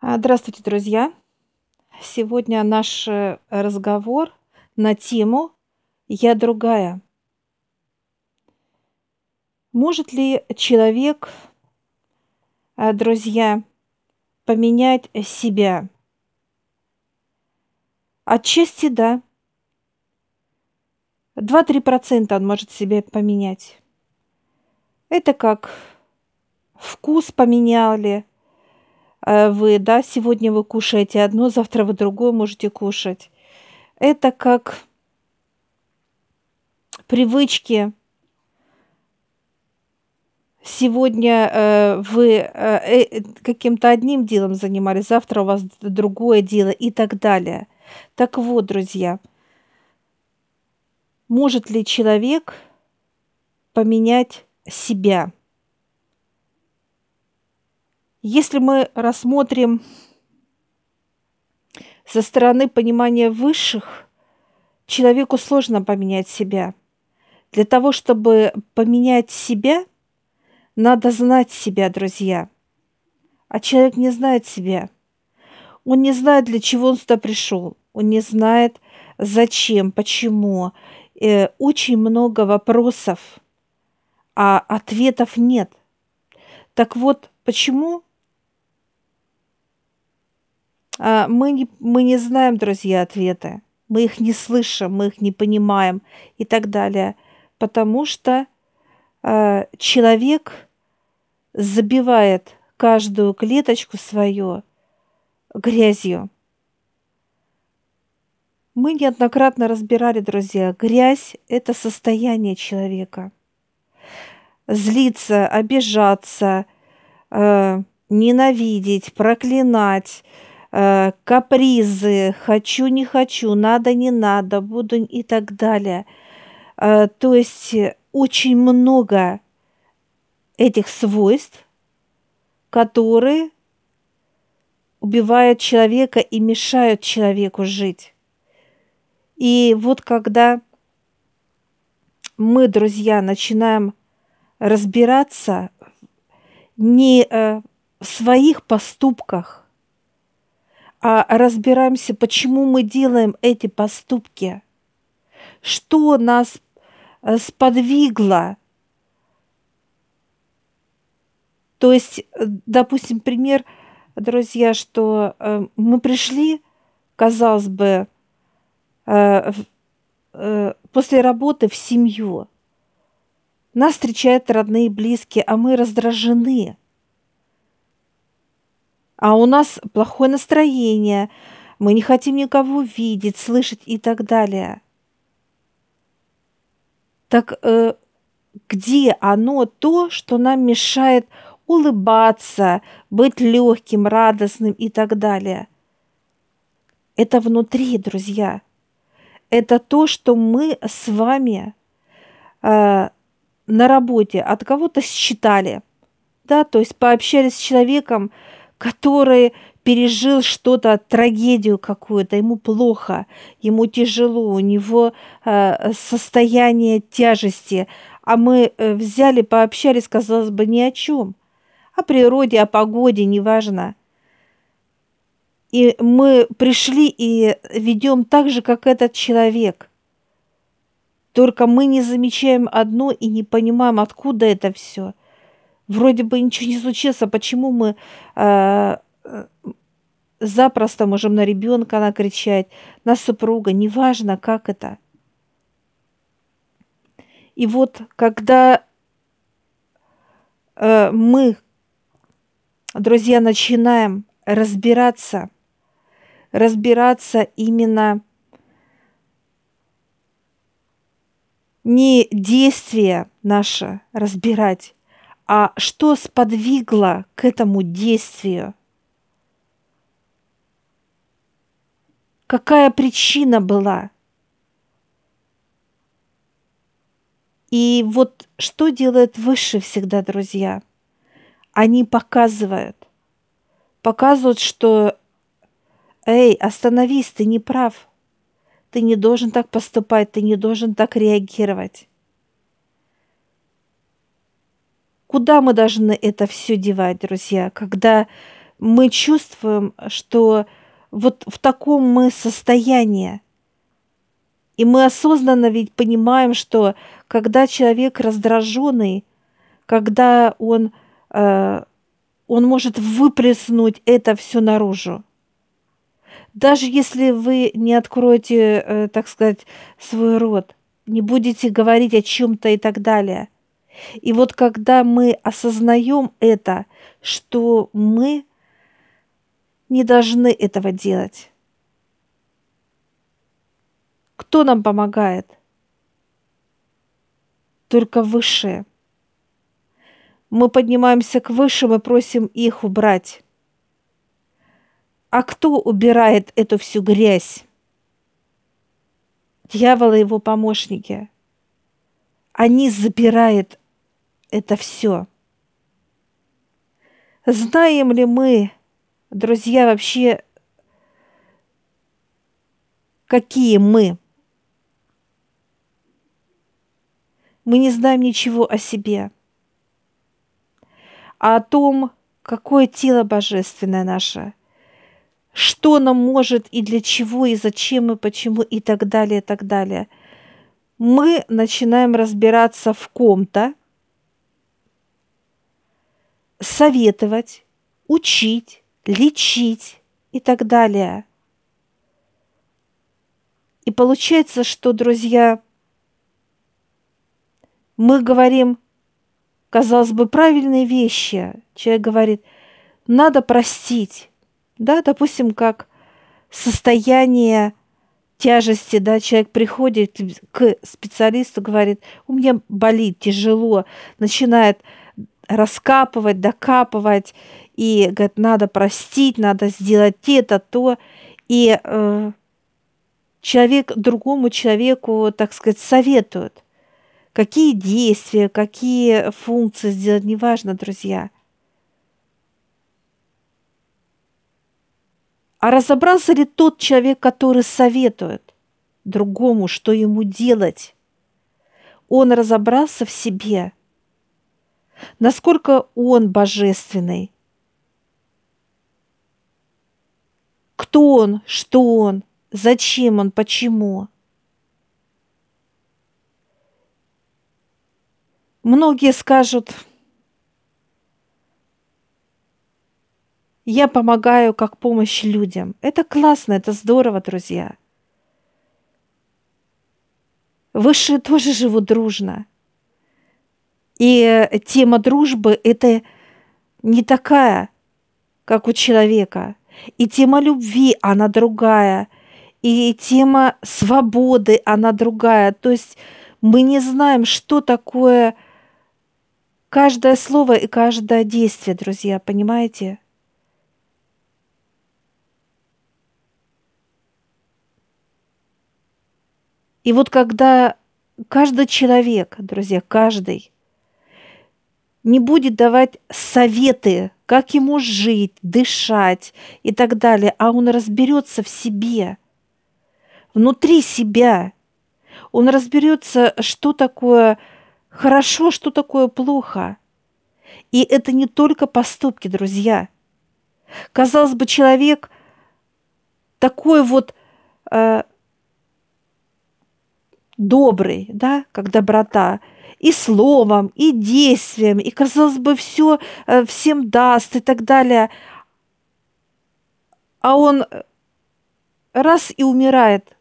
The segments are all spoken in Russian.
А, Здравствуйте, друзья! Сегодня наш э, разговор на тему «Я другая». Может ли человек, а, друзья, поменять себя? Отчасти да. 2-3% он может себя поменять. Это как вкус поменяли – Э, вы, да, сегодня вы кушаете одно, завтра вы другое можете кушать. Это как привычки. Сегодня э, вы э, э, каким-то одним делом занимались, завтра у вас другое дело и так далее. Так вот, друзья, может ли человек поменять себя? Если мы рассмотрим со стороны понимания высших, человеку сложно поменять себя. Для того, чтобы поменять себя, надо знать себя, друзья. А человек не знает себя. Он не знает, для чего он сюда пришел. Он не знает, зачем, почему. Э, очень много вопросов, а ответов нет. Так вот, почему мы не, мы не знаем, друзья, ответы. Мы их не слышим, мы их не понимаем и так далее. Потому что э, человек забивает каждую клеточку свою грязью. Мы неоднократно разбирали, друзья, грязь – это состояние человека. Злиться, обижаться, э, ненавидеть, проклинать – капризы, хочу, не хочу, надо, не надо, буду и так далее. Э, то есть очень много этих свойств, которые убивают человека и мешают человеку жить. И вот когда мы, друзья, начинаем разбираться не э, в своих поступках, а разбираемся, почему мы делаем эти поступки, что нас э, сподвигло. То есть, э, допустим, пример, друзья, что э, мы пришли, казалось бы, после работы в семью. Нас встречают родные и близкие, а мы раздражены – а у нас плохое настроение, мы не хотим никого видеть, слышать и так далее. Так э, где оно то, что нам мешает улыбаться, быть легким, радостным и так далее? Это внутри, друзья. Это то, что мы с вами э, на работе от кого-то считали, да, то есть пообщались с человеком, который пережил что-то, трагедию какую-то, ему плохо, ему тяжело, у него э, состояние тяжести, а мы э, взяли, пообщались, казалось бы, ни о чем, о природе, о погоде, неважно. И мы пришли и ведем так же, как этот человек. Только мы не замечаем одно и не понимаем, откуда это все – Вроде бы ничего не случилось, а почему мы э, запросто можем на ребенка накричать, на супруга, неважно, как это. И вот когда э, мы, друзья, начинаем разбираться, разбираться именно не действие наше разбирать, а что сподвигло к этому действию? Какая причина была? И вот что делает выше всегда, друзья? Они показывают. Показывают, что «Эй, остановись, ты не прав. Ты не должен так поступать, ты не должен так реагировать». Куда мы должны это все девать, друзья, когда мы чувствуем, что вот в таком мы состоянии. И мы осознанно ведь понимаем, что когда человек раздраженный, когда он, э, он может выплеснуть это все наружу. Даже если вы не откроете, э, так сказать, свой рот, не будете говорить о чем-то и так далее. И вот когда мы осознаем это, что мы не должны этого делать. Кто нам помогает? Только высшие. Мы поднимаемся к высшим и просим их убрать. А кто убирает эту всю грязь? Дьявол и его помощники. Они забирают это все. Знаем ли мы, друзья, вообще, какие мы? Мы не знаем ничего о себе, а о том, какое тело божественное наше, что нам может и для чего, и зачем, и почему, и так далее, и так далее. Мы начинаем разбираться в ком-то, советовать, учить, лечить и так далее. И получается, что, друзья, мы говорим, казалось бы, правильные вещи. Человек говорит, надо простить. Да, допустим, как состояние тяжести, да, человек приходит к специалисту, говорит, у меня болит тяжело, начинает раскапывать, докапывать, и говорит, надо простить, надо сделать это, то. И э, человек другому человеку, так сказать, советует, какие действия, какие функции сделать, неважно, друзья. А разобрался ли тот человек, который советует другому, что ему делать? Он разобрался в себе, насколько он божественный, Кто он, что он, зачем он, почему. Многие скажут, я помогаю как помощь людям. Это классно, это здорово, друзья. Высшие тоже живут дружно. И тема дружбы – это не такая, как у человека – и тема любви, она другая. И тема свободы, она другая. То есть мы не знаем, что такое каждое слово и каждое действие, друзья, понимаете? И вот когда каждый человек, друзья, каждый, не будет давать советы как ему жить, дышать и так далее, а он разберется в себе, внутри себя. Он разберется, что такое хорошо, что такое плохо. И это не только поступки, друзья. Казалось бы, человек такой вот э, добрый, да, как доброта – и словом, и действием, и, казалось бы, все э, всем даст и так далее. А он раз и умирает.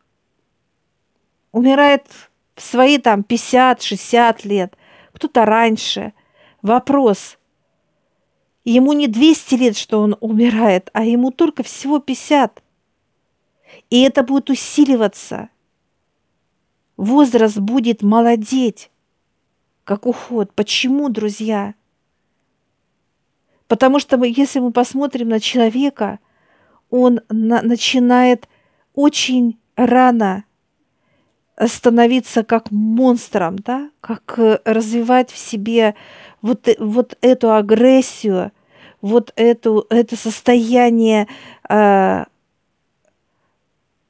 Умирает в свои там 50-60 лет, кто-то раньше. Вопрос. Ему не 200 лет, что он умирает, а ему только всего 50. И это будет усиливаться. Возраст будет молодеть как уход. Почему, друзья? Потому что мы, если мы посмотрим на человека, он на, начинает очень рано становиться как монстром, да, как э, развивать в себе вот, э, вот эту агрессию, вот эту, это состояние, э,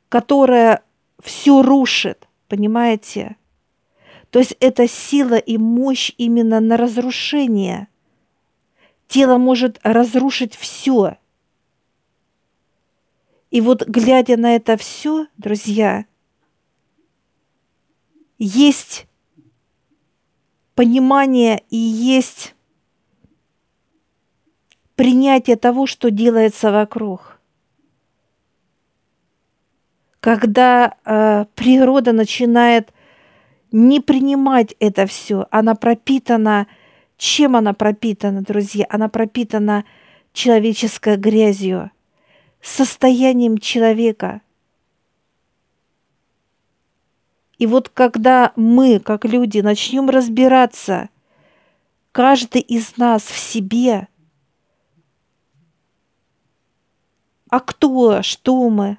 которое все рушит, понимаете? То есть это сила и мощь именно на разрушение. Тело может разрушить все, И вот глядя на это все, друзья, есть понимание и есть принятие того, что делается вокруг. Когда э, природа начинает не принимать это все, она пропитана, чем она пропитана, друзья? Она пропитана человеческой грязью, состоянием человека. И вот когда мы, как люди, начнем разбираться, каждый из нас в себе – а кто, что мы,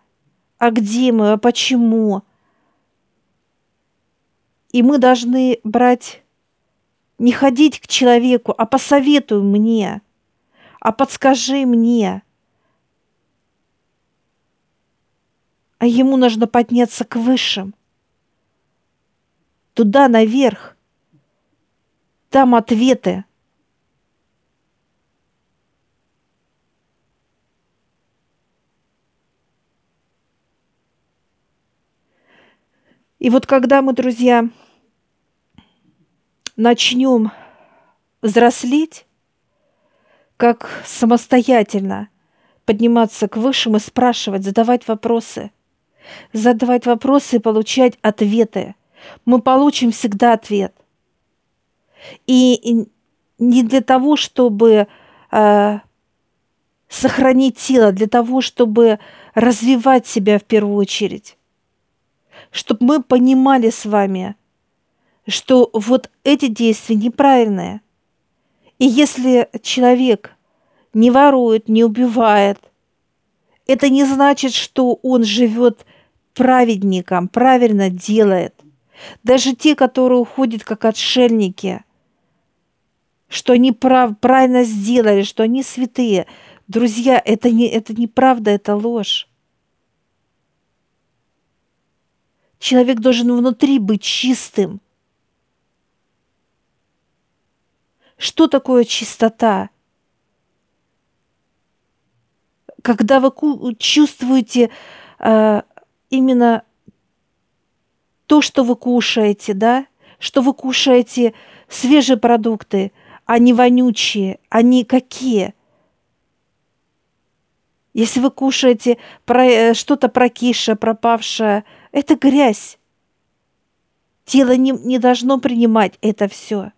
а где мы, а почему. И мы должны брать, не ходить к человеку, а посоветуй мне, а подскажи мне. А ему нужно подняться к высшим, туда наверх. Там ответы – И вот когда мы, друзья, начнем взрослеть, как самостоятельно подниматься к высшим и спрашивать, задавать вопросы, задавать вопросы и получать ответы, мы получим всегда ответ. И не для того, чтобы э, сохранить тело, для того, чтобы развивать себя в первую очередь. Чтобы мы понимали с вами, что вот эти действия неправильные. И если человек не ворует, не убивает, это не значит, что он живет праведником, правильно делает. Даже те, которые уходят как отшельники, что они прав, правильно сделали, что они святые. Друзья, это, не, это неправда, это ложь. Человек должен внутри быть чистым. Что такое чистота? Когда вы чувствуете э, именно то, что вы кушаете, да, что вы кушаете свежие продукты, а не вонючие, они какие. Если вы кушаете э, что-то прокисшее, пропавшее, это грязь. Тело не, не должно принимать это все.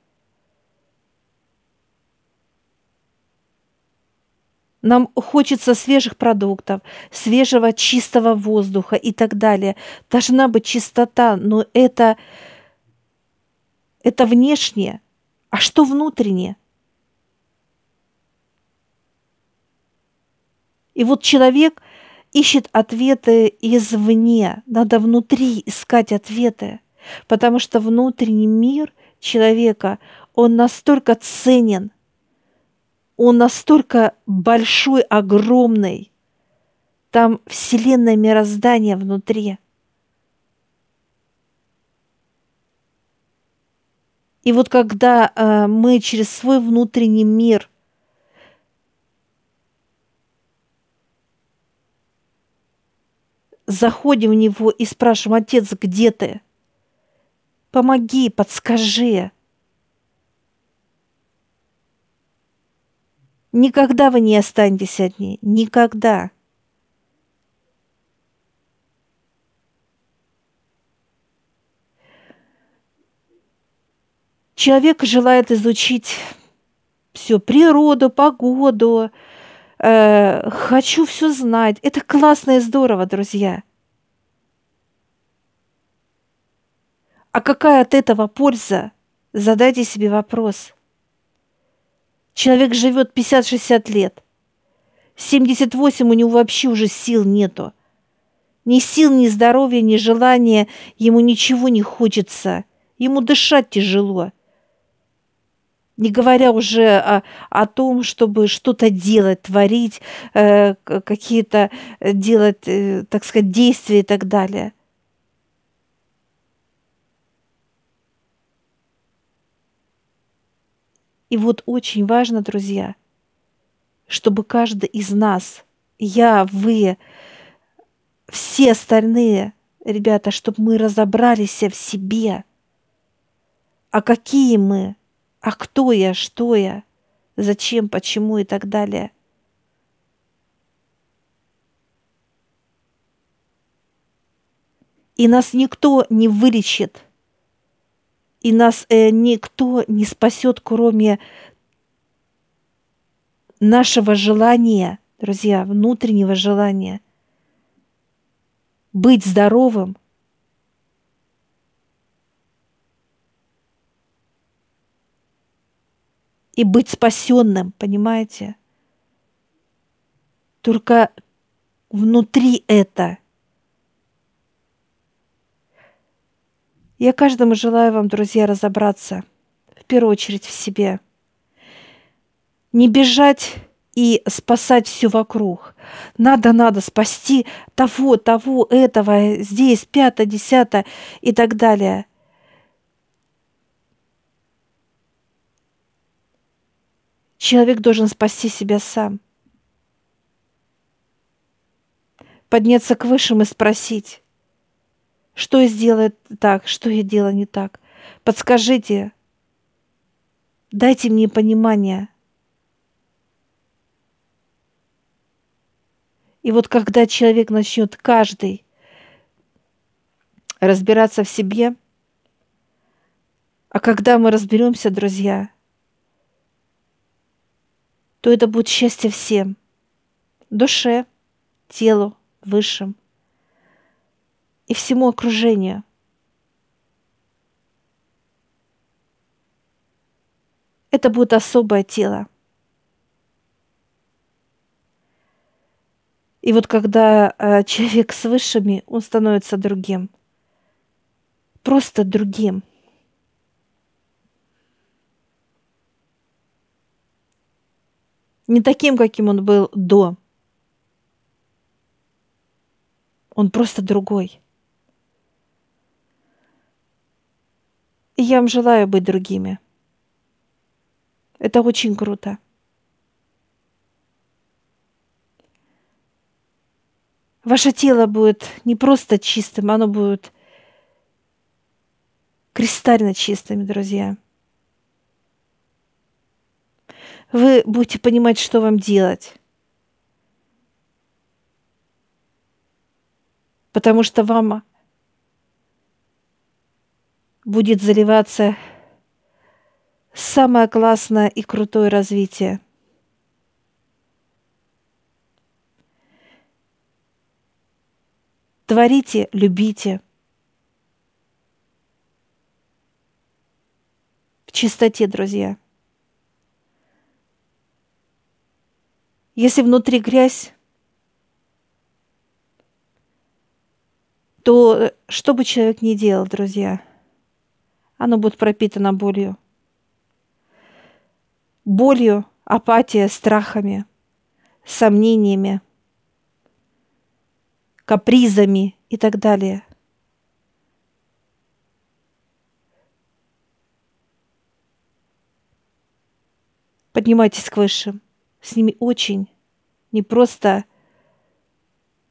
Нам хочется свежих продуктов, свежего чистого воздуха и так далее. Должна быть чистота, но это, это внешнее. А что внутреннее? И вот человек – ищет ответы извне. Надо внутри искать ответы, потому что внутренний мир человека, он настолько ценен, он настолько большой, огромный. Там вселенное мироздание внутри. И вот когда э, мы через свой внутренний мир – заходим в него и спрашиваем, отец, где ты? Помоги, подскажи. Никогда вы не останетесь одни. Никогда. Человек желает изучить всю природу, погоду, э, хочу все знать. Это классно и здорово, друзья. А какая от этого польза? Задайте себе вопрос. Человек живет 50-60 лет. 78 у него вообще уже сил нету. Ни сил, ни здоровья, ни желания, ему ничего не хочется. Ему дышать тяжело не говоря уже о, о том, чтобы что-то делать, творить, э, какие-то э, делать, э, так сказать, действия и так далее. И вот очень важно, друзья, чтобы каждый из нас, я, вы, все остальные, ребята, чтобы мы разобрались в себе. А какие мы? А кто я? Что я? Зачем? Почему? И так далее. И нас никто не вылечит. И нас э, никто не спасет, кроме нашего желания, друзья, внутреннего желания быть здоровым и быть спасенным, понимаете? Только внутри это. Я каждому желаю вам, друзья, разобраться, в первую очередь в себе. Не бежать и спасать все вокруг. Надо, надо спасти того, того, этого, здесь, пятое, десятое и так далее – Человек должен спасти себя сам. Подняться к высшим и спросить, что я сделаю так, что я делаю не так. Подскажите, дайте мне понимание. И вот когда человек начнет каждый разбираться в себе, а когда мы разберемся, друзья – то это будет счастье всем. Душе, телу, высшим и всему окружению. Это будет особое тело. И вот когда э, человек с высшими, он становится другим. Просто другим – не таким, каким он был до. Он просто другой. И я вам желаю быть другими. Это очень круто. Ваше тело будет не просто чистым, оно будет кристально чистым, друзья вы будете понимать, что вам делать. Потому что вам будет заливаться самое классное и крутое развитие. Творите, любите. В чистоте, друзья. Если внутри грязь, то э, что бы человек ни делал, друзья, оно будет пропитано болью. Болью, апатией, страхами, сомнениями, капризами и так далее. Поднимайтесь к высшим с ними очень не просто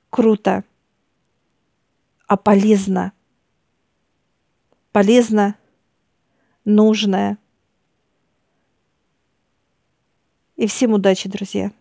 круто, а полезно. Полезно, нужное. И всем удачи, друзья!